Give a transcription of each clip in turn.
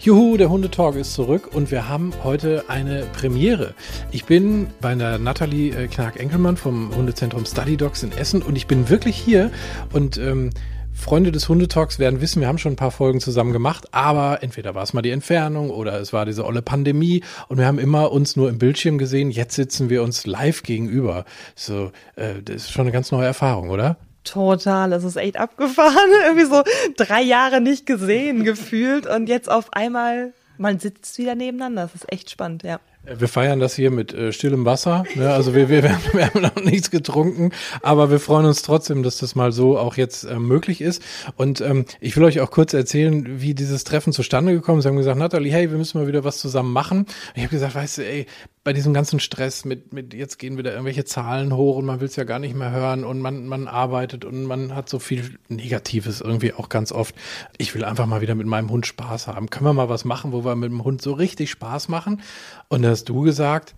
Juhu, der Hundetalk ist zurück und wir haben heute eine Premiere. Ich bin bei der Nathalie äh, Knark-Enkelmann vom Hundezentrum Study Dogs in Essen und ich bin wirklich hier und ähm, Freunde des Hundetalks werden wissen, wir haben schon ein paar Folgen zusammen gemacht, aber entweder war es mal die Entfernung oder es war diese olle Pandemie und wir haben immer uns nur im Bildschirm gesehen. Jetzt sitzen wir uns live gegenüber. So, äh, das ist schon eine ganz neue Erfahrung, oder? Total, es ist echt abgefahren. Irgendwie so drei Jahre nicht gesehen gefühlt und jetzt auf einmal, man sitzt wieder nebeneinander. Das ist echt spannend, ja. Wir feiern das hier mit äh, stillem Wasser. Ne? Also wir, wir, wir haben noch nichts getrunken, aber wir freuen uns trotzdem, dass das mal so auch jetzt äh, möglich ist. Und ähm, ich will euch auch kurz erzählen, wie dieses Treffen zustande gekommen ist. Sie haben gesagt, Natalie, hey, wir müssen mal wieder was zusammen machen. ich habe gesagt, weißt du, ey, bei diesem ganzen Stress mit, mit jetzt gehen wieder irgendwelche Zahlen hoch und man will es ja gar nicht mehr hören und man, man arbeitet und man hat so viel Negatives irgendwie auch ganz oft. Ich will einfach mal wieder mit meinem Hund Spaß haben. Können wir mal was machen, wo wir mit dem Hund so richtig Spaß machen? Und da hast du gesagt,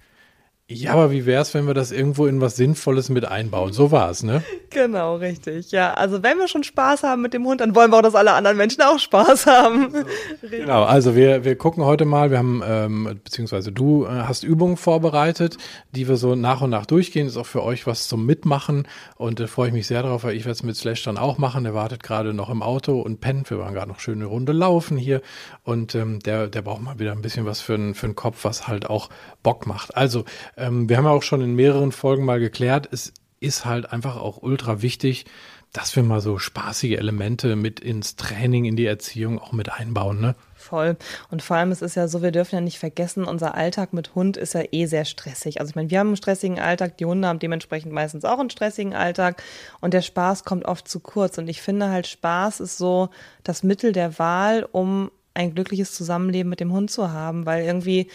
ja, aber wie wäre es, wenn wir das irgendwo in was Sinnvolles mit einbauen? So war es, ne? Genau, richtig. Ja, also wenn wir schon Spaß haben mit dem Hund, dann wollen wir auch, dass alle anderen Menschen auch Spaß haben. genau, also wir, wir gucken heute mal, wir haben, ähm, beziehungsweise du äh, hast Übungen vorbereitet, die wir so nach und nach durchgehen. Ist auch für euch was zum Mitmachen und da äh, freue ich mich sehr drauf, weil ich werde es mit Slash dann auch machen. Der wartet gerade noch im Auto und pennt. Wir waren gerade noch schöne Runde laufen hier und ähm, der, der braucht mal wieder ein bisschen was für, ein, für einen Kopf, was halt auch Bock macht. Also, ähm, wir haben ja auch schon in mehreren Folgen mal geklärt, es ist halt einfach auch ultra wichtig, dass wir mal so spaßige Elemente mit ins Training, in die Erziehung auch mit einbauen, ne? Voll. Und vor allem, es ist ja so, wir dürfen ja nicht vergessen, unser Alltag mit Hund ist ja eh sehr stressig. Also ich meine, wir haben einen stressigen Alltag, die Hunde haben dementsprechend meistens auch einen stressigen Alltag und der Spaß kommt oft zu kurz. Und ich finde halt, Spaß ist so das Mittel der Wahl, um ein glückliches Zusammenleben mit dem Hund zu haben, weil irgendwie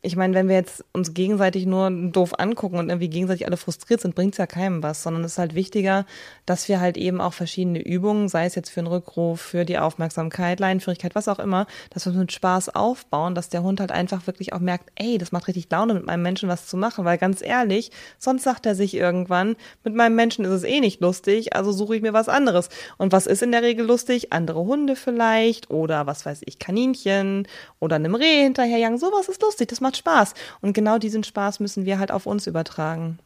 ich meine, wenn wir jetzt uns gegenseitig nur doof angucken und irgendwie gegenseitig alle frustriert sind, bringt es ja keinem was, sondern es ist halt wichtiger, dass wir halt eben auch verschiedene Übungen, sei es jetzt für einen Rückruf, für die Aufmerksamkeit, Leinenführigkeit, was auch immer, dass wir mit Spaß aufbauen, dass der Hund halt einfach wirklich auch merkt, ey, das macht richtig Laune, mit meinem Menschen was zu machen, weil ganz ehrlich, sonst sagt er sich irgendwann, mit meinem Menschen ist es eh nicht lustig, also suche ich mir was anderes. Und was ist in der Regel lustig? Andere Hunde vielleicht oder was weiß ich, Kaninchen oder einem Reh hinterherjagen, sowas ist lustig, das macht Spaß. Und genau diesen Spaß müssen wir halt auf uns übertragen.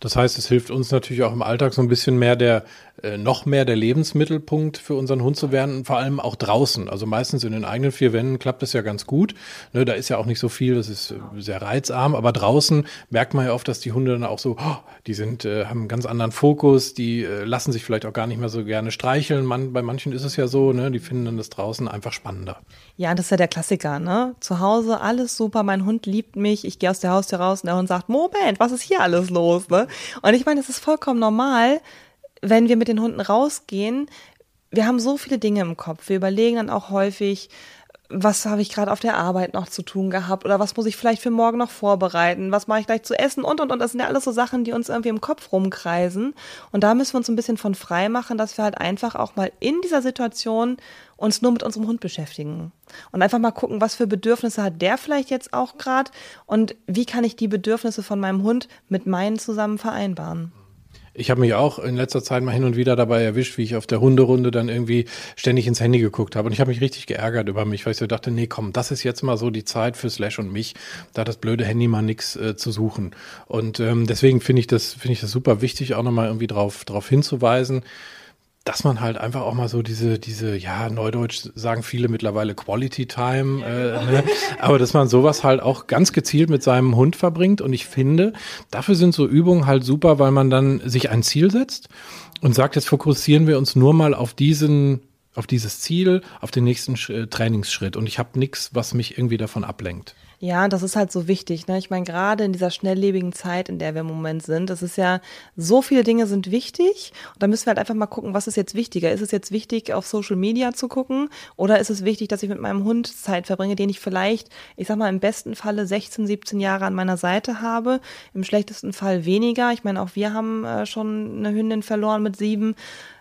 Das heißt, es hilft uns natürlich auch im Alltag so ein bisschen mehr der, äh, noch mehr der Lebensmittelpunkt für unseren Hund zu werden, vor allem auch draußen. Also meistens in den eigenen vier Wänden klappt das ja ganz gut. Ne, da ist ja auch nicht so viel, das ist äh, sehr reizarm, aber draußen merkt man ja oft, dass die Hunde dann auch so, oh, die sind, äh, haben einen ganz anderen Fokus, die äh, lassen sich vielleicht auch gar nicht mehr so gerne streicheln. Man, bei manchen ist es ja so, ne, die finden dann das draußen einfach spannender. Ja, das ist ja der Klassiker, ne? Zu Hause alles super, mein Hund liebt mich, ich gehe aus der Haustür raus und der Hund sagt, Moment, was ist hier alles los, ne? Und ich meine, es ist vollkommen normal, wenn wir mit den Hunden rausgehen. Wir haben so viele Dinge im Kopf. Wir überlegen dann auch häufig, was habe ich gerade auf der Arbeit noch zu tun gehabt oder was muss ich vielleicht für morgen noch vorbereiten, was mache ich gleich zu essen und und und. Das sind ja alles so Sachen, die uns irgendwie im Kopf rumkreisen. Und da müssen wir uns ein bisschen von frei machen, dass wir halt einfach auch mal in dieser Situation uns nur mit unserem Hund beschäftigen und einfach mal gucken, was für Bedürfnisse hat der vielleicht jetzt auch gerade und wie kann ich die Bedürfnisse von meinem Hund mit meinen zusammen vereinbaren. Ich habe mich auch in letzter Zeit mal hin und wieder dabei erwischt, wie ich auf der Hunderunde dann irgendwie ständig ins Handy geguckt habe. Und ich habe mich richtig geärgert über mich, weil ich so dachte, nee, komm, das ist jetzt mal so die Zeit für Slash und mich, da das blöde Handy mal nix äh, zu suchen. Und ähm, deswegen finde ich das, finde ich das super wichtig, auch nochmal irgendwie drauf, drauf hinzuweisen dass man halt einfach auch mal so diese, diese, ja, Neudeutsch sagen viele mittlerweile Quality Time, äh, ne? aber dass man sowas halt auch ganz gezielt mit seinem Hund verbringt. Und ich finde, dafür sind so Übungen halt super, weil man dann sich ein Ziel setzt und sagt, jetzt fokussieren wir uns nur mal auf diesen auf dieses Ziel, auf den nächsten Trainingsschritt und ich habe nichts, was mich irgendwie davon ablenkt. Ja, das ist halt so wichtig. Ne? Ich meine, gerade in dieser schnelllebigen Zeit, in der wir im Moment sind, das ist ja, so viele Dinge sind wichtig. Und da müssen wir halt einfach mal gucken, was ist jetzt wichtiger? Ist es jetzt wichtig, auf Social Media zu gucken? Oder ist es wichtig, dass ich mit meinem Hund Zeit verbringe, den ich vielleicht, ich sag mal, im besten Falle 16, 17 Jahre an meiner Seite habe, im schlechtesten Fall weniger. Ich meine, auch wir haben äh, schon eine Hündin verloren mit sieben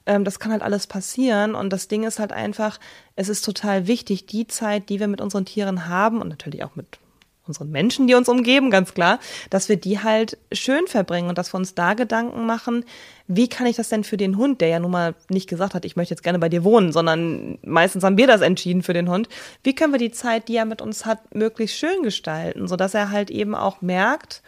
ähm, das kann halt alles passieren. Und das Ding ist halt einfach, es ist total wichtig, die Zeit, die wir mit unseren Tieren haben und natürlich auch mit unseren Menschen, die uns umgeben, ganz klar, dass wir die halt schön verbringen und dass wir uns da Gedanken machen, wie kann ich das denn für den Hund, der ja nun mal nicht gesagt hat, ich möchte jetzt gerne bei dir wohnen, sondern meistens haben wir das entschieden für den Hund, wie können wir die Zeit, die er mit uns hat, möglichst schön gestalten, sodass er halt eben auch merkt,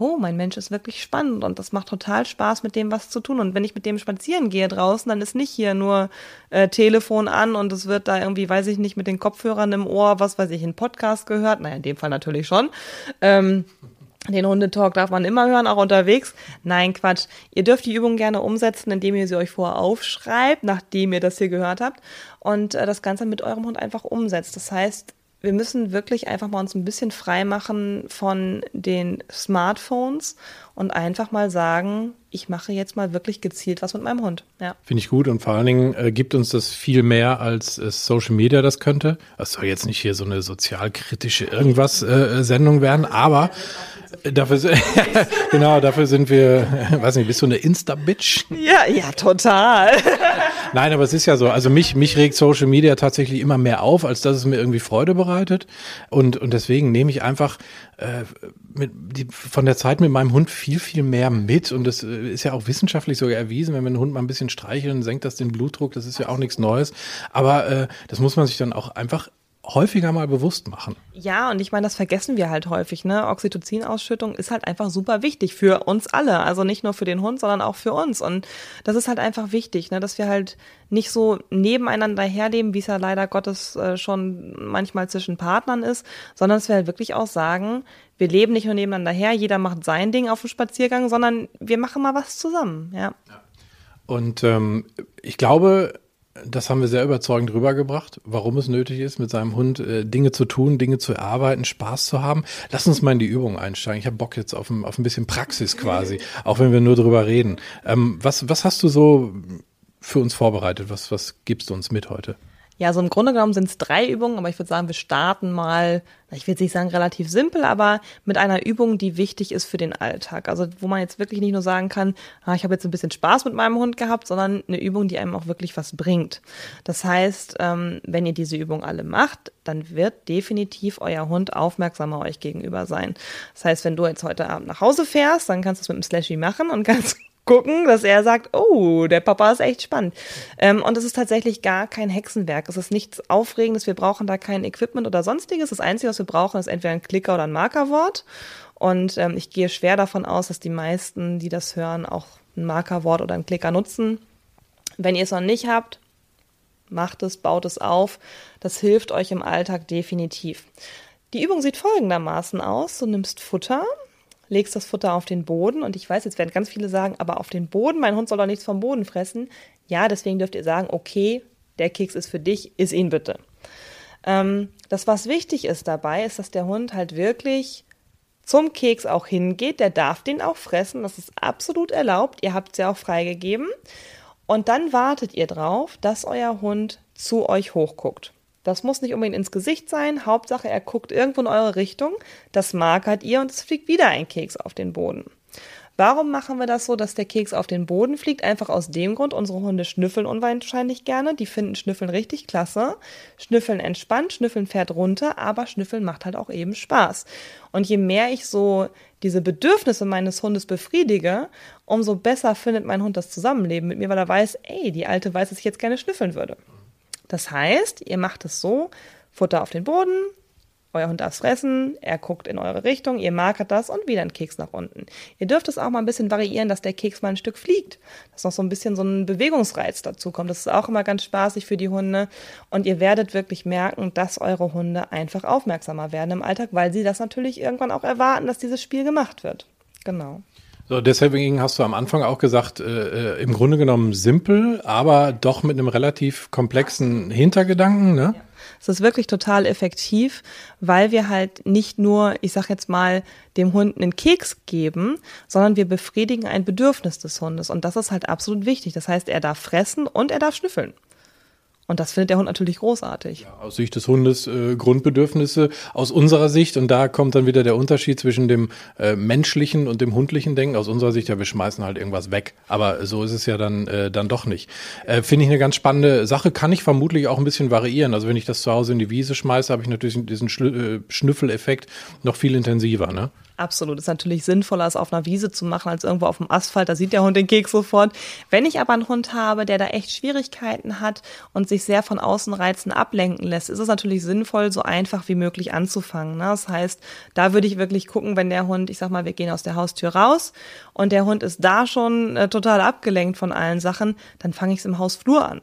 oh, mein Mensch ist wirklich spannend und das macht total Spaß, mit dem was zu tun. Und wenn ich mit dem spazieren gehe draußen, dann ist nicht hier nur äh, Telefon an und es wird da irgendwie, weiß ich nicht, mit den Kopfhörern im Ohr, was weiß ich, ein Podcast gehört. Naja, in dem Fall natürlich schon. Ähm, den Hundetalk darf man immer hören, auch unterwegs. Nein, Quatsch. Ihr dürft die Übung gerne umsetzen, indem ihr sie euch vorher aufschreibt, nachdem ihr das hier gehört habt und äh, das Ganze mit eurem Hund einfach umsetzt. Das heißt, wir müssen wirklich einfach mal uns ein bisschen frei machen von den Smartphones und einfach mal sagen, ich mache jetzt mal wirklich gezielt was mit meinem Hund. Ja. Finde ich gut und vor allen Dingen äh, gibt uns das viel mehr, als äh, Social Media das könnte. Es soll jetzt nicht hier so eine sozialkritische irgendwas äh, Sendung werden, aber Dafür, genau, dafür sind wir, weiß nicht, bist du eine Insta-Bitch? Ja, ja, total. Nein, aber es ist ja so. Also mich, mich regt Social Media tatsächlich immer mehr auf, als dass es mir irgendwie Freude bereitet. Und, und deswegen nehme ich einfach äh, mit, die, von der Zeit mit meinem Hund viel, viel mehr mit. Und das äh, ist ja auch wissenschaftlich sogar erwiesen, wenn wir einen Hund mal ein bisschen streicheln, senkt das den Blutdruck. Das ist ja auch nichts Neues. Aber äh, das muss man sich dann auch einfach häufiger mal bewusst machen. Ja, und ich meine, das vergessen wir halt häufig. Ne? Oxytocin-Ausschüttung ist halt einfach super wichtig für uns alle. Also nicht nur für den Hund, sondern auch für uns. Und das ist halt einfach wichtig, ne? dass wir halt nicht so nebeneinander herleben, wie es ja leider Gottes äh, schon manchmal zwischen Partnern ist, sondern dass wir halt wirklich auch sagen, wir leben nicht nur nebeneinander her, jeder macht sein Ding auf dem Spaziergang, sondern wir machen mal was zusammen. Ja. ja. Und ähm, ich glaube, das haben wir sehr überzeugend rübergebracht, warum es nötig ist, mit seinem Hund äh, Dinge zu tun, Dinge zu erarbeiten, Spaß zu haben. Lass uns mal in die Übung einsteigen. Ich habe Bock jetzt auf ein, auf ein bisschen Praxis quasi, auch wenn wir nur drüber reden. Ähm, was, was hast du so für uns vorbereitet? Was, was gibst du uns mit heute? Ja, so im Grunde genommen sind es drei Übungen, aber ich würde sagen, wir starten mal, ich will nicht sagen relativ simpel, aber mit einer Übung, die wichtig ist für den Alltag. Also wo man jetzt wirklich nicht nur sagen kann, ah, ich habe jetzt ein bisschen Spaß mit meinem Hund gehabt, sondern eine Übung, die einem auch wirklich was bringt. Das heißt, ähm, wenn ihr diese Übung alle macht, dann wird definitiv euer Hund aufmerksamer euch gegenüber sein. Das heißt, wenn du jetzt heute Abend nach Hause fährst, dann kannst du es mit dem Slashy machen und kannst gucken, dass er sagt, oh, der Papa ist echt spannend. Ähm, und es ist tatsächlich gar kein Hexenwerk. Es ist nichts Aufregendes. Wir brauchen da kein Equipment oder sonstiges. Das Einzige, was wir brauchen, ist entweder ein Klicker oder ein Markerwort. Und ähm, ich gehe schwer davon aus, dass die meisten, die das hören, auch ein Markerwort oder einen Klicker nutzen. Wenn ihr es noch nicht habt, macht es, baut es auf. Das hilft euch im Alltag definitiv. Die Übung sieht folgendermaßen aus. Du nimmst Futter, legst das Futter auf den Boden und ich weiß, jetzt werden ganz viele sagen, aber auf den Boden, mein Hund soll doch nichts vom Boden fressen. Ja, deswegen dürft ihr sagen, okay, der Keks ist für dich, iss ihn bitte. Ähm, das, was wichtig ist dabei, ist, dass der Hund halt wirklich zum Keks auch hingeht. Der darf den auch fressen. Das ist absolut erlaubt. Ihr habt es ja auch freigegeben. Und dann wartet ihr drauf, dass euer Hund zu euch hochguckt. Das muss nicht unbedingt ins Gesicht sein. Hauptsache, er guckt irgendwo in eure Richtung. Das markert ihr und es fliegt wieder ein Keks auf den Boden. Warum machen wir das so, dass der Keks auf den Boden fliegt? Einfach aus dem Grund, unsere Hunde schnüffeln unwahrscheinlich gerne. Die finden Schnüffeln richtig klasse. Schnüffeln entspannt, Schnüffeln fährt runter, aber Schnüffeln macht halt auch eben Spaß. Und je mehr ich so diese Bedürfnisse meines Hundes befriedige, umso besser findet mein Hund das Zusammenleben mit mir, weil er weiß, ey, die Alte weiß, dass ich jetzt gerne schnüffeln würde. Das heißt, ihr macht es so, Futter auf den Boden, euer Hund darf fressen, er guckt in eure Richtung, ihr markert das und wieder ein Keks nach unten. Ihr dürft es auch mal ein bisschen variieren, dass der Keks mal ein Stück fliegt, dass noch so ein bisschen so ein Bewegungsreiz dazu kommt. Das ist auch immer ganz spaßig für die Hunde und ihr werdet wirklich merken, dass eure Hunde einfach aufmerksamer werden im Alltag, weil sie das natürlich irgendwann auch erwarten, dass dieses Spiel gemacht wird. Genau. So, deswegen hast du am Anfang auch gesagt, äh, äh, im Grunde genommen simpel, aber doch mit einem relativ komplexen Hintergedanken, ne? Ja. Es ist wirklich total effektiv, weil wir halt nicht nur, ich sag jetzt mal, dem Hund einen Keks geben, sondern wir befriedigen ein Bedürfnis des Hundes. Und das ist halt absolut wichtig. Das heißt, er darf fressen und er darf schnüffeln. Und das findet der Hund natürlich großartig. Ja, aus Sicht des Hundes äh, Grundbedürfnisse aus unserer Sicht und da kommt dann wieder der Unterschied zwischen dem äh, menschlichen und dem hundlichen Denken. Aus unserer Sicht, ja, wir schmeißen halt irgendwas weg, aber so ist es ja dann äh, dann doch nicht. Äh, Finde ich eine ganz spannende Sache, kann ich vermutlich auch ein bisschen variieren. Also wenn ich das zu Hause in die Wiese schmeiße, habe ich natürlich diesen Schl äh, Schnüffeleffekt noch viel intensiver. Ne? Absolut. Ist natürlich sinnvoller, es auf einer Wiese zu machen, als irgendwo auf dem Asphalt. Da sieht der Hund den Keks sofort. Wenn ich aber einen Hund habe, der da echt Schwierigkeiten hat und sich sehr von Außenreizen ablenken lässt, ist es natürlich sinnvoll, so einfach wie möglich anzufangen. Ne? Das heißt, da würde ich wirklich gucken, wenn der Hund, ich sag mal, wir gehen aus der Haustür raus und der Hund ist da schon äh, total abgelenkt von allen Sachen, dann fange ich es im Hausflur an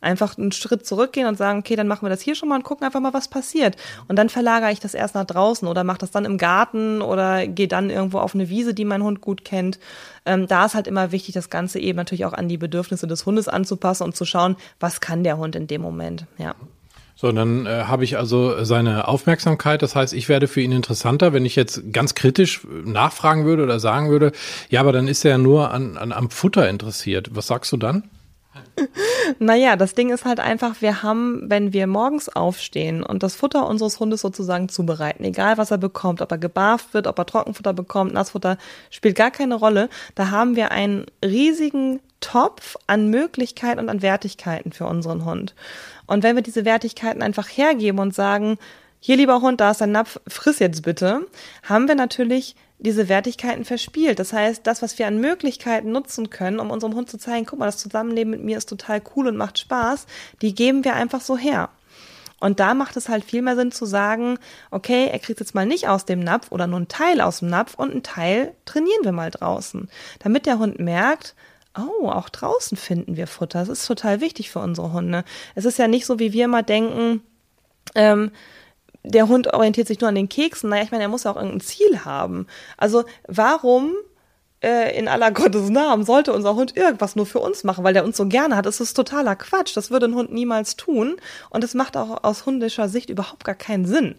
einfach einen Schritt zurückgehen und sagen, okay, dann machen wir das hier schon mal und gucken einfach mal, was passiert. Und dann verlagere ich das erst nach draußen oder mache das dann im Garten oder gehe dann irgendwo auf eine Wiese, die mein Hund gut kennt. Ähm, da ist halt immer wichtig, das Ganze eben natürlich auch an die Bedürfnisse des Hundes anzupassen und zu schauen, was kann der Hund in dem Moment, ja. So, dann äh, habe ich also seine Aufmerksamkeit. Das heißt, ich werde für ihn interessanter, wenn ich jetzt ganz kritisch nachfragen würde oder sagen würde, ja, aber dann ist er ja nur an, an, am Futter interessiert. Was sagst du dann? Naja, das Ding ist halt einfach, wir haben, wenn wir morgens aufstehen und das Futter unseres Hundes sozusagen zubereiten, egal was er bekommt, ob er gebarft wird, ob er Trockenfutter bekommt, Nassfutter, spielt gar keine Rolle. Da haben wir einen riesigen Topf an Möglichkeiten und an Wertigkeiten für unseren Hund. Und wenn wir diese Wertigkeiten einfach hergeben und sagen, hier lieber Hund, da ist dein Napf, friss jetzt bitte, haben wir natürlich diese Wertigkeiten verspielt. Das heißt, das, was wir an Möglichkeiten nutzen können, um unserem Hund zu zeigen, guck mal, das Zusammenleben mit mir ist total cool und macht Spaß, die geben wir einfach so her. Und da macht es halt viel mehr Sinn zu sagen, okay, er kriegt jetzt mal nicht aus dem Napf oder nur einen Teil aus dem Napf und einen Teil trainieren wir mal draußen. Damit der Hund merkt, oh, auch draußen finden wir Futter. Das ist total wichtig für unsere Hunde. Es ist ja nicht so, wie wir immer denken, ähm, der Hund orientiert sich nur an den Keksen. Naja, ich meine, er muss ja auch irgendein Ziel haben. Also warum äh, in aller Gottes Namen sollte unser Hund irgendwas nur für uns machen, weil der uns so gerne hat? Das ist totaler Quatsch. Das würde ein Hund niemals tun. Und es macht auch aus hundischer Sicht überhaupt gar keinen Sinn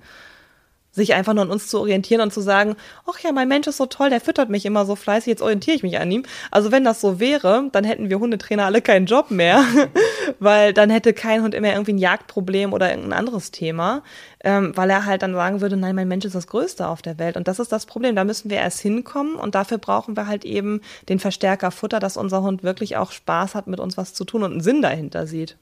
sich einfach nur an uns zu orientieren und zu sagen, ach ja, mein Mensch ist so toll, der füttert mich immer so fleißig, jetzt orientiere ich mich an ihm. Also wenn das so wäre, dann hätten wir Hundetrainer alle keinen Job mehr, weil dann hätte kein Hund immer irgendwie ein Jagdproblem oder irgendein anderes Thema, ähm, weil er halt dann sagen würde, nein, mein Mensch ist das Größte auf der Welt. Und das ist das Problem. Da müssen wir erst hinkommen und dafür brauchen wir halt eben den Verstärker Futter, dass unser Hund wirklich auch Spaß hat, mit uns was zu tun und einen Sinn dahinter sieht.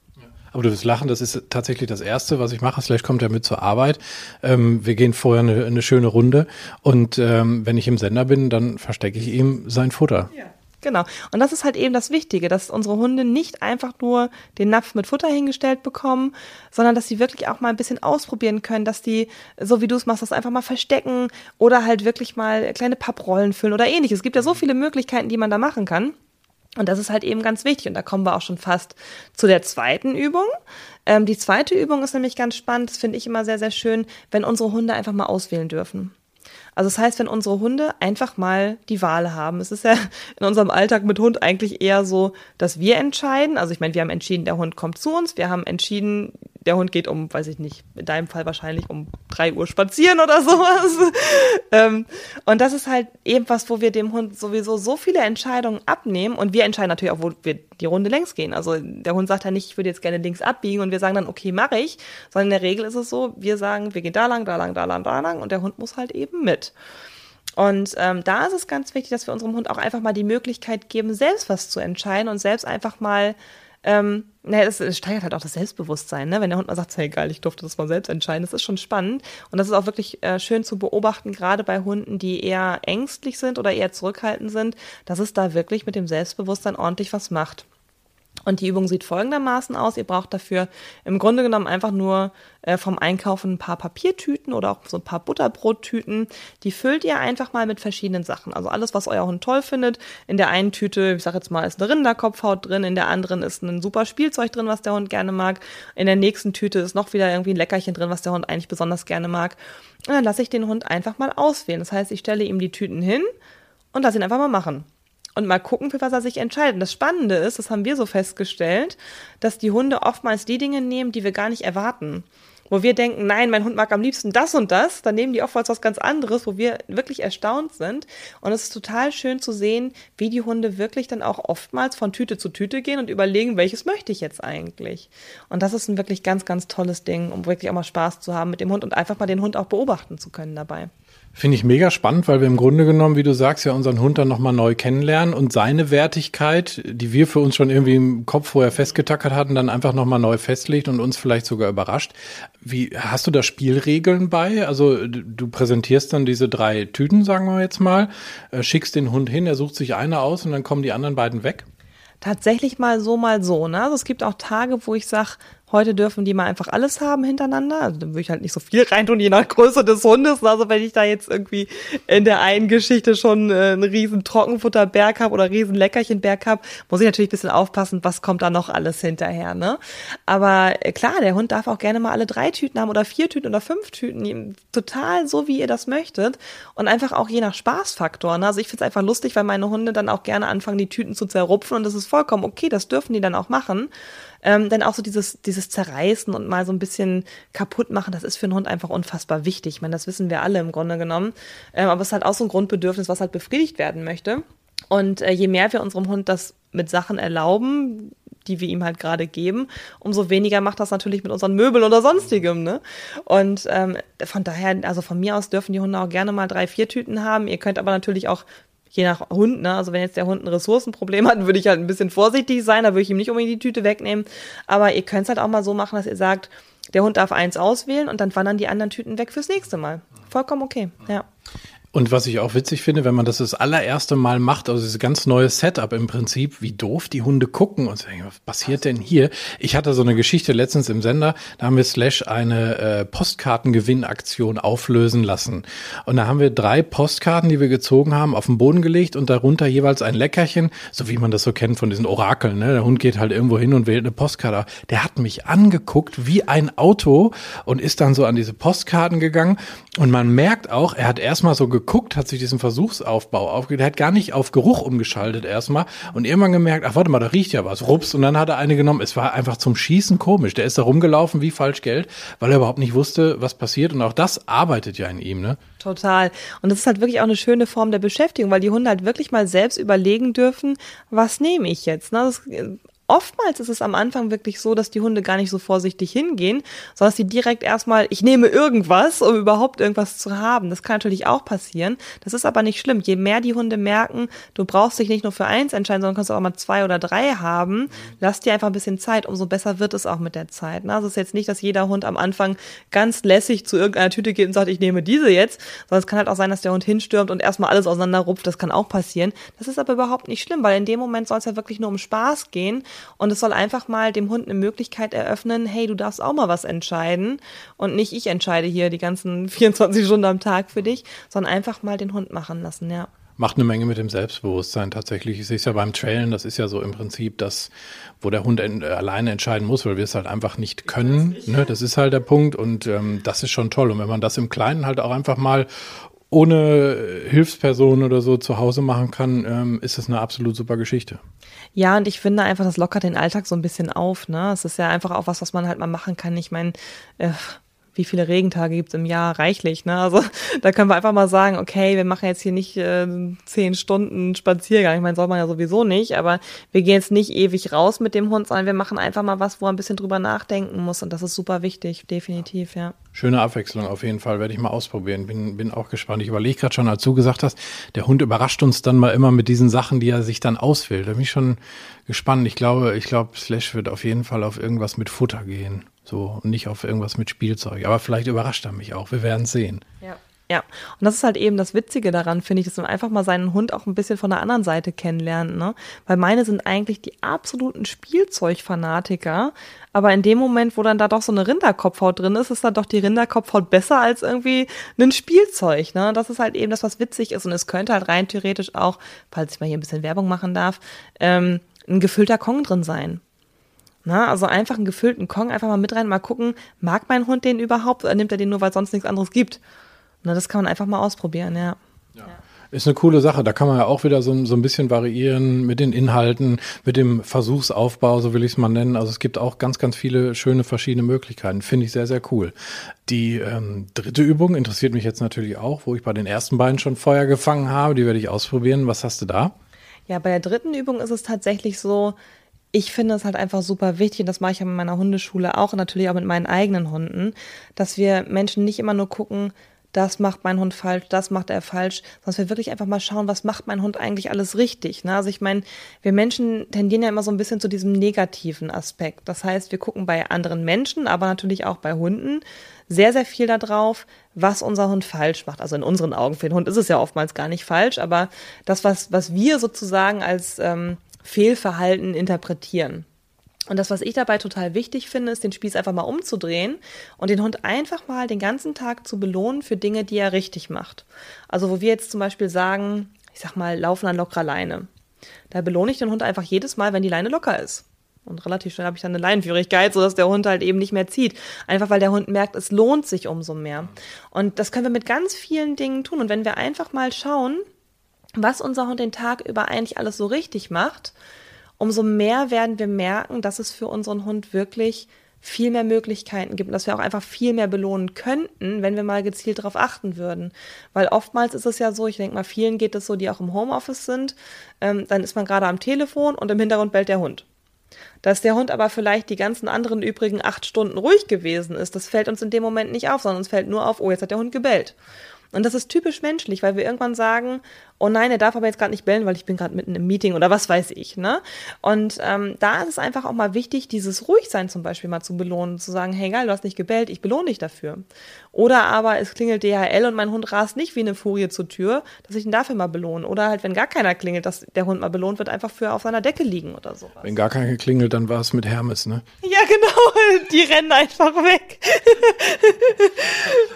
Aber du wirst lachen, das ist tatsächlich das Erste, was ich mache. Slash kommt ja mit zur Arbeit. Ähm, wir gehen vorher eine, eine schöne Runde und ähm, wenn ich im Sender bin, dann verstecke ich ihm sein Futter. Ja. Genau. Und das ist halt eben das Wichtige, dass unsere Hunde nicht einfach nur den Napf mit Futter hingestellt bekommen, sondern dass sie wirklich auch mal ein bisschen ausprobieren können, dass die, so wie du es machst, das einfach mal verstecken oder halt wirklich mal kleine Papprollen füllen oder ähnliches. Es gibt ja so viele Möglichkeiten, die man da machen kann. Und das ist halt eben ganz wichtig. Und da kommen wir auch schon fast zu der zweiten Übung. Ähm, die zweite Übung ist nämlich ganz spannend. Das finde ich immer sehr, sehr schön, wenn unsere Hunde einfach mal auswählen dürfen. Also das heißt, wenn unsere Hunde einfach mal die Wahl haben. Es ist ja in unserem Alltag mit Hund eigentlich eher so, dass wir entscheiden. Also ich meine, wir haben entschieden, der Hund kommt zu uns. Wir haben entschieden, der Hund geht um, weiß ich nicht, in deinem Fall wahrscheinlich um drei Uhr spazieren oder sowas. ähm, und das ist halt eben was, wo wir dem Hund sowieso so viele Entscheidungen abnehmen und wir entscheiden natürlich auch, wo wir die Runde längs gehen. Also der Hund sagt ja nicht, ich würde jetzt gerne links abbiegen und wir sagen dann, okay, mache ich, sondern in der Regel ist es so, wir sagen, wir gehen da lang, da lang, da lang, da lang und der Hund muss halt eben mit. Und ähm, da ist es ganz wichtig, dass wir unserem Hund auch einfach mal die Möglichkeit geben, selbst was zu entscheiden und selbst einfach mal ähm, naja, es, es steigert halt auch das Selbstbewusstsein, ne? wenn der Hund mal sagt, hey geil, ich durfte das mal selbst entscheiden. Das ist schon spannend und das ist auch wirklich äh, schön zu beobachten, gerade bei Hunden, die eher ängstlich sind oder eher zurückhaltend sind, dass es da wirklich mit dem Selbstbewusstsein ordentlich was macht. Und die Übung sieht folgendermaßen aus. Ihr braucht dafür im Grunde genommen einfach nur äh, vom Einkaufen ein paar Papiertüten oder auch so ein paar Butterbrottüten. Die füllt ihr einfach mal mit verschiedenen Sachen. Also alles, was euer Hund toll findet. In der einen Tüte, ich sag jetzt mal, ist eine Rinderkopfhaut drin. In der anderen ist ein super Spielzeug drin, was der Hund gerne mag. In der nächsten Tüte ist noch wieder irgendwie ein Leckerchen drin, was der Hund eigentlich besonders gerne mag. Und dann lasse ich den Hund einfach mal auswählen. Das heißt, ich stelle ihm die Tüten hin und lasse ihn einfach mal machen und mal gucken, für was er sich entscheidet. das Spannende ist, das haben wir so festgestellt, dass die Hunde oftmals die Dinge nehmen, die wir gar nicht erwarten. wo wir denken, nein, mein Hund mag am liebsten das und das, dann nehmen die oftmals was ganz anderes, wo wir wirklich erstaunt sind. Und es ist total schön zu sehen, wie die Hunde wirklich dann auch oftmals von Tüte zu Tüte gehen und überlegen, welches möchte ich jetzt eigentlich. Und das ist ein wirklich ganz, ganz tolles Ding, um wirklich auch mal Spaß zu haben mit dem Hund und einfach mal den Hund auch beobachten zu können dabei. Finde ich mega spannend, weil wir im Grunde genommen, wie du sagst, ja unseren Hund dann nochmal neu kennenlernen und seine Wertigkeit, die wir für uns schon irgendwie im Kopf vorher festgetackert hatten, dann einfach nochmal neu festlegt und uns vielleicht sogar überrascht. Wie hast du da Spielregeln bei? Also du präsentierst dann diese drei Tüten, sagen wir jetzt mal, äh, schickst den Hund hin, er sucht sich eine aus und dann kommen die anderen beiden weg? Tatsächlich mal so, mal so. Ne? Also es gibt auch Tage, wo ich sage, Heute dürfen die mal einfach alles haben hintereinander. Also dann würde ich halt nicht so viel reintun, je nach Größe des Hundes. Also wenn ich da jetzt irgendwie in der einen Geschichte schon äh, einen riesen Trockenfutterberg habe oder einen riesen Leckerchenberg habe, muss ich natürlich ein bisschen aufpassen, was kommt da noch alles hinterher. Ne? Aber äh, klar, der Hund darf auch gerne mal alle drei Tüten haben oder vier Tüten oder fünf Tüten. Total so, wie ihr das möchtet. Und einfach auch je nach Spaßfaktor. Ne? Also ich finde es einfach lustig, weil meine Hunde dann auch gerne anfangen, die Tüten zu zerrupfen. Und das ist vollkommen okay, das dürfen die dann auch machen. Ähm, denn auch so dieses, dieses Zerreißen und mal so ein bisschen kaputt machen, das ist für einen Hund einfach unfassbar wichtig. Ich meine, das wissen wir alle im Grunde genommen. Ähm, aber es ist halt auch so ein Grundbedürfnis, was halt befriedigt werden möchte. Und äh, je mehr wir unserem Hund das mit Sachen erlauben, die wir ihm halt gerade geben, umso weniger macht das natürlich mit unseren Möbeln oder sonstigem. Ne? Und ähm, von daher, also von mir aus dürfen die Hunde auch gerne mal drei, vier Tüten haben. Ihr könnt aber natürlich auch je nach Hund, ne? Also wenn jetzt der Hund ein Ressourcenproblem hat, würde ich halt ein bisschen vorsichtig sein, da würde ich ihm nicht unbedingt die Tüte wegnehmen. Aber ihr könnt es halt auch mal so machen, dass ihr sagt, der Hund darf eins auswählen und dann wandern die anderen Tüten weg fürs nächste Mal. Vollkommen okay, ja. Und was ich auch witzig finde, wenn man das das allererste Mal macht, also dieses ganz neue Setup im Prinzip, wie doof die Hunde gucken und sagen, was passiert denn hier? Ich hatte so eine Geschichte letztens im Sender, da haben wir Slash eine äh, Postkartengewinnaktion auflösen lassen. Und da haben wir drei Postkarten, die wir gezogen haben, auf den Boden gelegt und darunter jeweils ein Leckerchen, so wie man das so kennt von diesen Orakeln. Ne? Der Hund geht halt irgendwo hin und wählt eine Postkarte. Der hat mich angeguckt wie ein Auto und ist dann so an diese Postkarten gegangen. Und man merkt auch, er hat erstmal so geguckt, hat sich diesen Versuchsaufbau aufgegeben, hat gar nicht auf Geruch umgeschaltet erstmal und irgendwann gemerkt, ach warte mal, da riecht ja was, rups und dann hat er eine genommen. Es war einfach zum Schießen komisch. Der ist da rumgelaufen wie falsch Geld, weil er überhaupt nicht wusste, was passiert und auch das arbeitet ja in ihm, ne? Total. Und das ist halt wirklich auch eine schöne Form der Beschäftigung, weil die Hunde halt wirklich mal selbst überlegen dürfen, was nehme ich jetzt? Ne? Das oftmals ist es am Anfang wirklich so, dass die Hunde gar nicht so vorsichtig hingehen, sondern dass sie direkt erstmal, ich nehme irgendwas, um überhaupt irgendwas zu haben. Das kann natürlich auch passieren. Das ist aber nicht schlimm. Je mehr die Hunde merken, du brauchst dich nicht nur für eins entscheiden, sondern kannst auch mal zwei oder drei haben, lass dir einfach ein bisschen Zeit, umso besser wird es auch mit der Zeit. Ne? Also es ist jetzt nicht, dass jeder Hund am Anfang ganz lässig zu irgendeiner Tüte geht und sagt, ich nehme diese jetzt, sondern es kann halt auch sein, dass der Hund hinstürmt und erstmal alles auseinanderrupft. Das kann auch passieren. Das ist aber überhaupt nicht schlimm, weil in dem Moment soll es ja wirklich nur um Spaß gehen und es soll einfach mal dem Hund eine Möglichkeit eröffnen, hey, du darfst auch mal was entscheiden und nicht ich entscheide hier die ganzen 24 Stunden am Tag für dich, sondern einfach mal den Hund machen lassen, ja macht eine Menge mit dem Selbstbewusstsein tatsächlich. Ich sehe es ja beim Trailen, das ist ja so im Prinzip das, wo der Hund en alleine entscheiden muss, weil wir es halt einfach nicht können. Ne? Das ist halt der Punkt und ähm, das ist schon toll. Und wenn man das im Kleinen halt auch einfach mal ohne Hilfsperson oder so zu Hause machen kann, ähm, ist das eine absolut super Geschichte. Ja, und ich finde einfach, das lockert den Alltag so ein bisschen auf. Ne? Es ist ja einfach auch was, was man halt mal machen kann. Ich meine, äh, wie viele Regentage gibt es im Jahr? Reichlich, ne? Also da können wir einfach mal sagen, okay, wir machen jetzt hier nicht äh, zehn Stunden Spaziergang. Ich meine, soll man ja sowieso nicht, aber wir gehen jetzt nicht ewig raus mit dem Hund, sondern wir machen einfach mal was, wo er ein bisschen drüber nachdenken muss. Und das ist super wichtig, definitiv, ja. Schöne Abwechslung auf jeden Fall, werde ich mal ausprobieren. Bin, bin auch gespannt. Ich überlege gerade schon, als du gesagt hast, der Hund überrascht uns dann mal immer mit diesen Sachen, die er sich dann auswählt. Da bin ich schon gespannt. Ich glaube, ich glaube, Slash wird auf jeden Fall auf irgendwas mit Futter gehen. So, und nicht auf irgendwas mit Spielzeug. Aber vielleicht überrascht er mich auch. Wir werden sehen. Ja. Ja, und das ist halt eben das Witzige daran, finde ich, dass man einfach mal seinen Hund auch ein bisschen von der anderen Seite kennenlernt, ne? Weil meine sind eigentlich die absoluten Spielzeugfanatiker, aber in dem Moment, wo dann da doch so eine Rinderkopfhaut drin ist, ist dann doch die Rinderkopfhaut besser als irgendwie ein Spielzeug, ne? Das ist halt eben das, was witzig ist und es könnte halt rein theoretisch auch, falls ich mal hier ein bisschen Werbung machen darf, ähm, ein gefüllter Kong drin sein. Na, also einfach einen gefüllten Kong einfach mal mit rein, mal gucken, mag mein Hund den überhaupt oder nimmt er den nur, weil es sonst nichts anderes gibt? Na, das kann man einfach mal ausprobieren, ja. ja. Ist eine coole Sache. Da kann man ja auch wieder so, so ein bisschen variieren mit den Inhalten, mit dem Versuchsaufbau, so will ich es mal nennen. Also es gibt auch ganz, ganz viele schöne verschiedene Möglichkeiten. Finde ich sehr, sehr cool. Die ähm, dritte Übung interessiert mich jetzt natürlich auch, wo ich bei den ersten beiden schon Feuer gefangen habe. Die werde ich ausprobieren. Was hast du da? Ja, bei der dritten Übung ist es tatsächlich so, ich finde es halt einfach super wichtig, und das mache ich ja mit meiner Hundeschule auch und natürlich auch mit meinen eigenen Hunden, dass wir Menschen nicht immer nur gucken, das macht mein Hund falsch, das macht er falsch, sondern wir wirklich einfach mal schauen, was macht mein Hund eigentlich alles richtig. Ne? Also ich meine, wir Menschen tendieren ja immer so ein bisschen zu diesem negativen Aspekt. Das heißt, wir gucken bei anderen Menschen, aber natürlich auch bei Hunden sehr, sehr viel darauf, was unser Hund falsch macht. Also in unseren Augen, für den Hund ist es ja oftmals gar nicht falsch, aber das, was, was wir sozusagen als ähm, Fehlverhalten interpretieren. Und das, was ich dabei total wichtig finde, ist, den Spieß einfach mal umzudrehen und den Hund einfach mal den ganzen Tag zu belohnen für Dinge, die er richtig macht. Also, wo wir jetzt zum Beispiel sagen, ich sag mal, laufen an lockerer Leine. Da belohne ich den Hund einfach jedes Mal, wenn die Leine locker ist. Und relativ schnell habe ich dann eine Leinenführigkeit, sodass der Hund halt eben nicht mehr zieht. Einfach weil der Hund merkt, es lohnt sich umso mehr. Und das können wir mit ganz vielen Dingen tun. Und wenn wir einfach mal schauen, was unser Hund den Tag über eigentlich alles so richtig macht, umso mehr werden wir merken, dass es für unseren Hund wirklich viel mehr Möglichkeiten gibt und dass wir auch einfach viel mehr belohnen könnten, wenn wir mal gezielt darauf achten würden. Weil oftmals ist es ja so, ich denke mal, vielen geht es so, die auch im Homeoffice sind, ähm, dann ist man gerade am Telefon und im Hintergrund bellt der Hund. Dass der Hund aber vielleicht die ganzen anderen übrigen acht Stunden ruhig gewesen ist, das fällt uns in dem Moment nicht auf, sondern uns fällt nur auf, oh, jetzt hat der Hund gebellt. Und das ist typisch menschlich, weil wir irgendwann sagen, oh nein, er darf aber jetzt gerade nicht bellen, weil ich bin gerade mitten im Meeting oder was weiß ich. Ne? Und ähm, da ist es einfach auch mal wichtig, dieses Ruhigsein zum Beispiel mal zu belohnen, zu sagen, hey geil, du hast nicht gebellt, ich belohne dich dafür. Oder aber es klingelt DHL und mein Hund rast nicht wie eine Furie zur Tür, dass ich ihn dafür mal belohne. Oder halt, wenn gar keiner klingelt, dass der Hund mal belohnt wird, einfach für auf seiner Decke liegen oder sowas. Wenn gar keiner klingelt, dann war es mit Hermes, ne? Ja, genau. Die rennen einfach weg.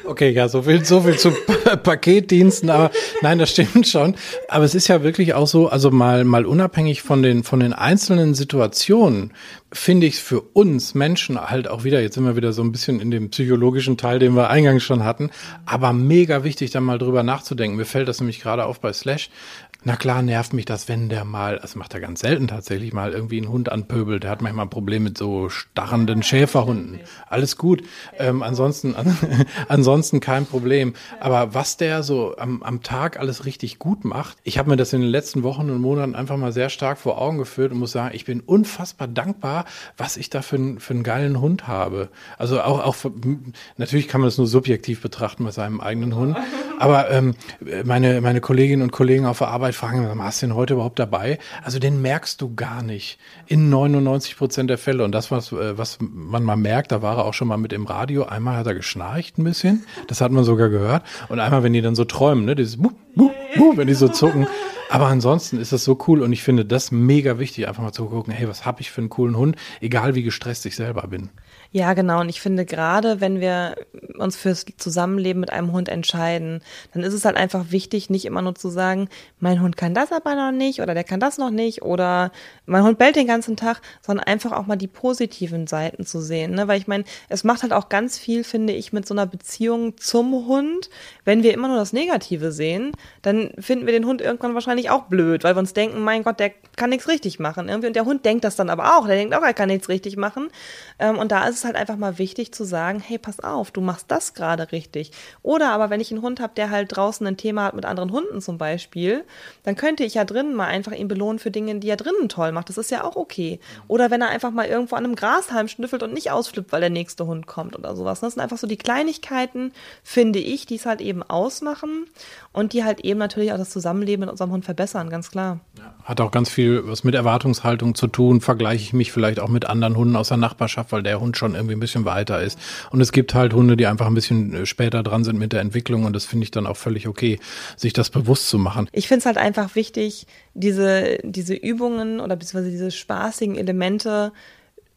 okay, ja, so viel, so viel zu Paketdiensten, aber nein, das stimmt schon. Aber es ist ja wirklich auch so, also mal, mal unabhängig von den, von den einzelnen Situationen, finde ich es für uns Menschen halt auch wieder, jetzt sind wir wieder so ein bisschen in dem psychologischen Teil, den wir eingangs schon hatten, aber mega wichtig, da mal drüber nachzudenken. Mir fällt das nämlich gerade auf bei Slash, na klar nervt mich das, wenn der mal, also macht er ganz selten tatsächlich mal irgendwie einen Hund anpöbelt. Der hat manchmal ein Problem mit so starrenden Schäferhunden. Alles gut. Ähm, ansonsten, an, ansonsten kein Problem. Aber was der so am, am Tag alles richtig gut macht, ich habe mir das in den letzten Wochen und Monaten einfach mal sehr stark vor Augen geführt und muss sagen, ich bin unfassbar dankbar, was ich da für, für einen geilen Hund habe. Also auch, auch natürlich kann man das nur subjektiv betrachten bei seinem eigenen Hund. Aber ähm, meine, meine Kolleginnen und Kollegen auf der Arbeit Arbeit fragen, hast du den heute überhaupt dabei? Also den merkst du gar nicht. In 99 Prozent der Fälle. Und das, was, äh, was man mal merkt, da war er auch schon mal mit im Radio. Einmal hat er geschnarcht ein bisschen. Das hat man sogar gehört. Und einmal, wenn die dann so träumen, ne, dieses Buh, Buh, Buh, wenn die so zucken. Aber ansonsten ist das so cool und ich finde das mega wichtig, einfach mal zu gucken, hey, was habe ich für einen coolen Hund, egal wie gestresst ich selber bin. Ja, genau. Und ich finde gerade, wenn wir uns fürs Zusammenleben mit einem Hund entscheiden, dann ist es halt einfach wichtig, nicht immer nur zu sagen, mein Hund kann das aber noch nicht oder der kann das noch nicht oder mein Hund bellt den ganzen Tag, sondern einfach auch mal die positiven Seiten zu sehen. Ne? Weil ich meine, es macht halt auch ganz viel, finde ich, mit so einer Beziehung zum Hund. Wenn wir immer nur das Negative sehen, dann finden wir den Hund irgendwann wahrscheinlich auch blöd, weil wir uns denken, mein Gott, der kann nichts richtig machen. Irgendwie. Und der Hund denkt das dann aber auch. Der denkt auch, er kann nichts richtig machen. Ähm, und da ist es halt einfach mal wichtig zu sagen, hey, pass auf, du machst das gerade richtig. Oder aber wenn ich einen Hund habe, der halt draußen ein Thema hat mit anderen Hunden zum Beispiel, dann könnte ich ja drinnen mal einfach ihn belohnen für Dinge, die er drinnen toll macht. Das ist ja auch okay. Oder wenn er einfach mal irgendwo an einem Grashalm schnüffelt und nicht ausflippt, weil der nächste Hund kommt oder sowas. Das sind einfach so die Kleinigkeiten, finde ich, die es halt eben ausmachen und die halt eben natürlich auch das Zusammenleben mit unserem Hund verbessern, ganz klar. Hat auch ganz viel was mit Erwartungshaltung zu tun. Vergleiche ich mich vielleicht auch mit anderen Hunden aus der Nachbarschaft, weil der Hund schon irgendwie ein bisschen weiter ist. Und es gibt halt Hunde, die einfach ein bisschen äh, später dran sind mit der Entwicklung und das finde ich dann auch völlig okay, sich das bewusst zu machen. Ich finde es halt einfach wichtig, diese, diese Übungen oder beziehungsweise diese spaßigen Elemente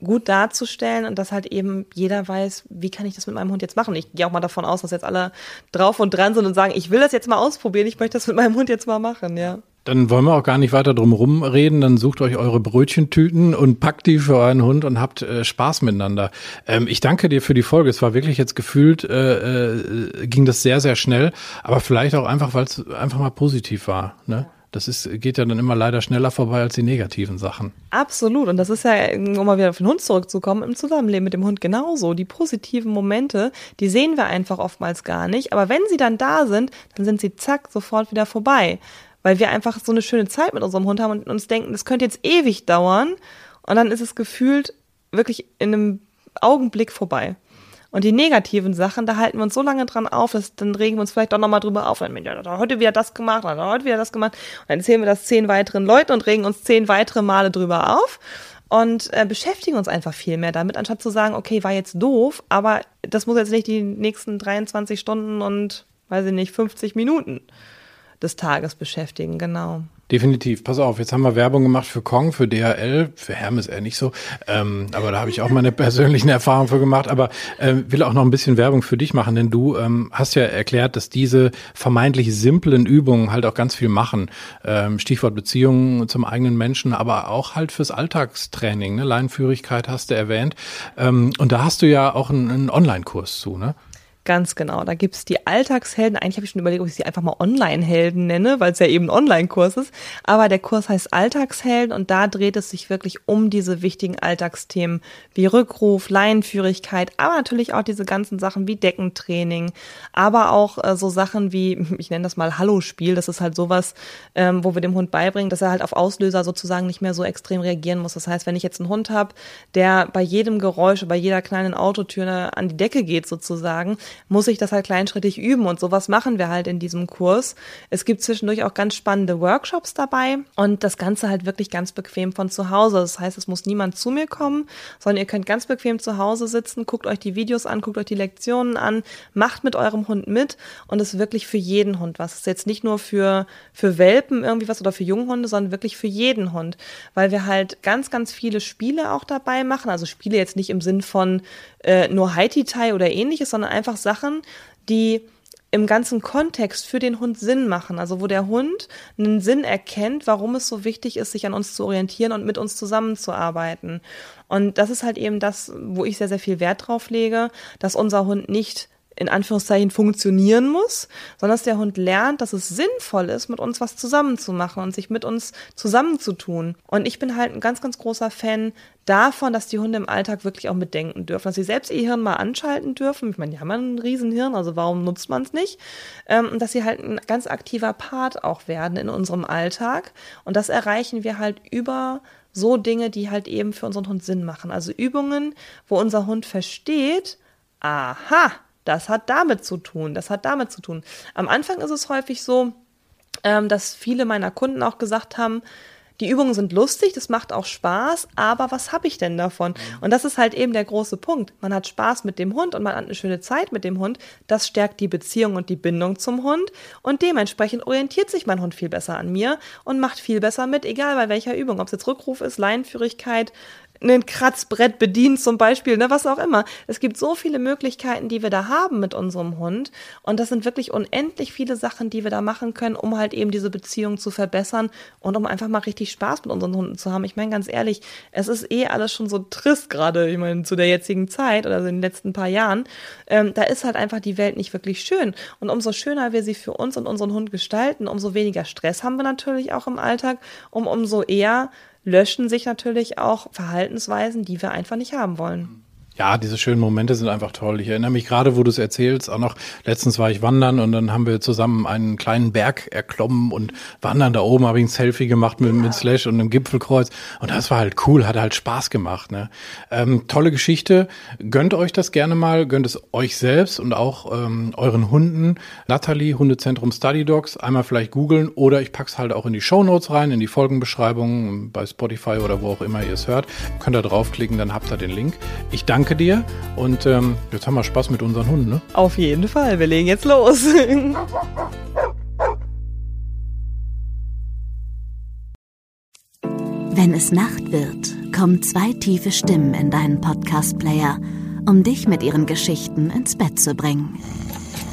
gut darzustellen und dass halt eben jeder weiß, wie kann ich das mit meinem Hund jetzt machen. Ich gehe auch mal davon aus, dass jetzt alle drauf und dran sind und sagen, ich will das jetzt mal ausprobieren, ich möchte das mit meinem Hund jetzt mal machen, ja. Dann wollen wir auch gar nicht weiter drum rumreden. Dann sucht euch eure Brötchentüten und packt die für euren Hund und habt äh, Spaß miteinander. Ähm, ich danke dir für die Folge. Es war wirklich jetzt gefühlt, äh, äh, ging das sehr, sehr schnell. Aber vielleicht auch einfach, weil es einfach mal positiv war. Ne? Das ist, geht ja dann immer leider schneller vorbei als die negativen Sachen. Absolut. Und das ist ja, um mal wieder auf den Hund zurückzukommen, im Zusammenleben mit dem Hund genauso. Die positiven Momente, die sehen wir einfach oftmals gar nicht. Aber wenn sie dann da sind, dann sind sie zack, sofort wieder vorbei. Weil wir einfach so eine schöne Zeit mit unserem Hund haben und uns denken, das könnte jetzt ewig dauern. Und dann ist es gefühlt wirklich in einem Augenblick vorbei. Und die negativen Sachen, da halten wir uns so lange dran auf, dass dann regen wir uns vielleicht doch nochmal drüber auf. Dann, ja, da heute wieder das gemacht, dann heute wieder das gemacht. Und dann erzählen wir das zehn weiteren Leuten und regen uns zehn weitere Male drüber auf und äh, beschäftigen uns einfach viel mehr damit, anstatt zu sagen, okay, war jetzt doof, aber das muss jetzt nicht die nächsten 23 Stunden und, weiß ich nicht, 50 Minuten des Tages beschäftigen, genau. Definitiv. Pass auf, jetzt haben wir Werbung gemacht für Kong, für DHL, für Hermes eher nicht so. Ähm, aber da habe ich auch meine persönlichen Erfahrungen für gemacht. Aber äh, will auch noch ein bisschen Werbung für dich machen, denn du ähm, hast ja erklärt, dass diese vermeintlich simplen Übungen halt auch ganz viel machen. Ähm, Stichwort Beziehungen zum eigenen Menschen, aber auch halt fürs Alltagstraining. Ne? Leinführigkeit hast du erwähnt. Ähm, und da hast du ja auch einen, einen Online-Kurs zu, ne? Ganz genau. Da gibt's die Alltagshelden. Eigentlich habe ich schon überlegt, ob ich sie einfach mal Online-Helden nenne, weil es ja eben ein Online-Kurs ist. Aber der Kurs heißt Alltagshelden und da dreht es sich wirklich um diese wichtigen Alltagsthemen wie Rückruf, Laienführigkeit, aber natürlich auch diese ganzen Sachen wie Deckentraining, aber auch äh, so Sachen wie, ich nenne das mal Hallo-Spiel. Das ist halt sowas, ähm, wo wir dem Hund beibringen, dass er halt auf Auslöser sozusagen nicht mehr so extrem reagieren muss. Das heißt, wenn ich jetzt einen Hund habe, der bei jedem Geräusch, bei jeder kleinen Autotür an die Decke geht sozusagen, muss ich das halt kleinschrittig üben und sowas machen wir halt in diesem Kurs. Es gibt zwischendurch auch ganz spannende Workshops dabei und das Ganze halt wirklich ganz bequem von zu Hause. Das heißt, es muss niemand zu mir kommen, sondern ihr könnt ganz bequem zu Hause sitzen, guckt euch die Videos an, guckt euch die Lektionen an, macht mit eurem Hund mit und es ist wirklich für jeden Hund was. Es ist jetzt nicht nur für, für Welpen irgendwie was oder für Junghunde, sondern wirklich für jeden Hund, weil wir halt ganz, ganz viele Spiele auch dabei machen. Also Spiele jetzt nicht im Sinn von äh, nur Haiti-Tai oder ähnliches, sondern einfach Sachen, die im ganzen Kontext für den Hund Sinn machen. Also wo der Hund einen Sinn erkennt, warum es so wichtig ist, sich an uns zu orientieren und mit uns zusammenzuarbeiten. Und das ist halt eben das, wo ich sehr, sehr viel Wert drauf lege, dass unser Hund nicht in Anführungszeichen funktionieren muss, sondern dass der Hund lernt, dass es sinnvoll ist, mit uns was zusammenzumachen und sich mit uns zusammenzutun. Und ich bin halt ein ganz, ganz großer Fan davon, dass die Hunde im Alltag wirklich auch mitdenken dürfen, dass sie selbst ihr Hirn mal anschalten dürfen. Ich meine, die haben ja ein Riesenhirn, also warum nutzt man es nicht? Ähm, und dass sie halt ein ganz aktiver Part auch werden in unserem Alltag. Und das erreichen wir halt über so Dinge, die halt eben für unseren Hund Sinn machen. Also Übungen, wo unser Hund versteht, aha, das hat damit zu tun, das hat damit zu tun. Am Anfang ist es häufig so, ähm, dass viele meiner Kunden auch gesagt haben, die Übungen sind lustig, das macht auch Spaß, aber was habe ich denn davon? Und das ist halt eben der große Punkt. Man hat Spaß mit dem Hund und man hat eine schöne Zeit mit dem Hund. Das stärkt die Beziehung und die Bindung zum Hund und dementsprechend orientiert sich mein Hund viel besser an mir und macht viel besser mit, egal bei welcher Übung. Ob es jetzt Rückruf ist, Leinenführigkeit, ein Kratzbrett bedient zum Beispiel, ne, was auch immer. Es gibt so viele Möglichkeiten, die wir da haben mit unserem Hund. Und das sind wirklich unendlich viele Sachen, die wir da machen können, um halt eben diese Beziehung zu verbessern und um einfach mal richtig Spaß mit unseren Hunden zu haben. Ich meine, ganz ehrlich, es ist eh alles schon so trist gerade, ich meine, zu der jetzigen Zeit oder so in den letzten paar Jahren. Ähm, da ist halt einfach die Welt nicht wirklich schön. Und umso schöner wir sie für uns und unseren Hund gestalten, umso weniger Stress haben wir natürlich auch im Alltag, um umso eher löschen sich natürlich auch Verhaltensweisen, die wir einfach nicht haben wollen. Ja, diese schönen Momente sind einfach toll. Ich erinnere mich gerade, wo du es erzählst, auch noch letztens war ich wandern und dann haben wir zusammen einen kleinen Berg erklommen und wandern da oben habe ich ein Selfie gemacht mit, mit Slash und einem Gipfelkreuz und das war halt cool, hat halt Spaß gemacht. Ne? Ähm, tolle Geschichte. Gönnt euch das gerne mal, gönnt es euch selbst und auch ähm, euren Hunden. Natalie, Hundezentrum Study Dogs, einmal vielleicht googeln oder ich pack's halt auch in die Show rein, in die Folgenbeschreibung bei Spotify oder wo auch immer ihr es hört. Könnt ihr draufklicken, dann habt ihr den Link. Ich danke danke dir und ähm, jetzt haben wir Spaß mit unseren Hunden, ne? Auf jeden Fall, wir legen jetzt los. Wenn es Nacht wird, kommen zwei tiefe Stimmen in deinen Podcast-Player, um dich mit ihren Geschichten ins Bett zu bringen.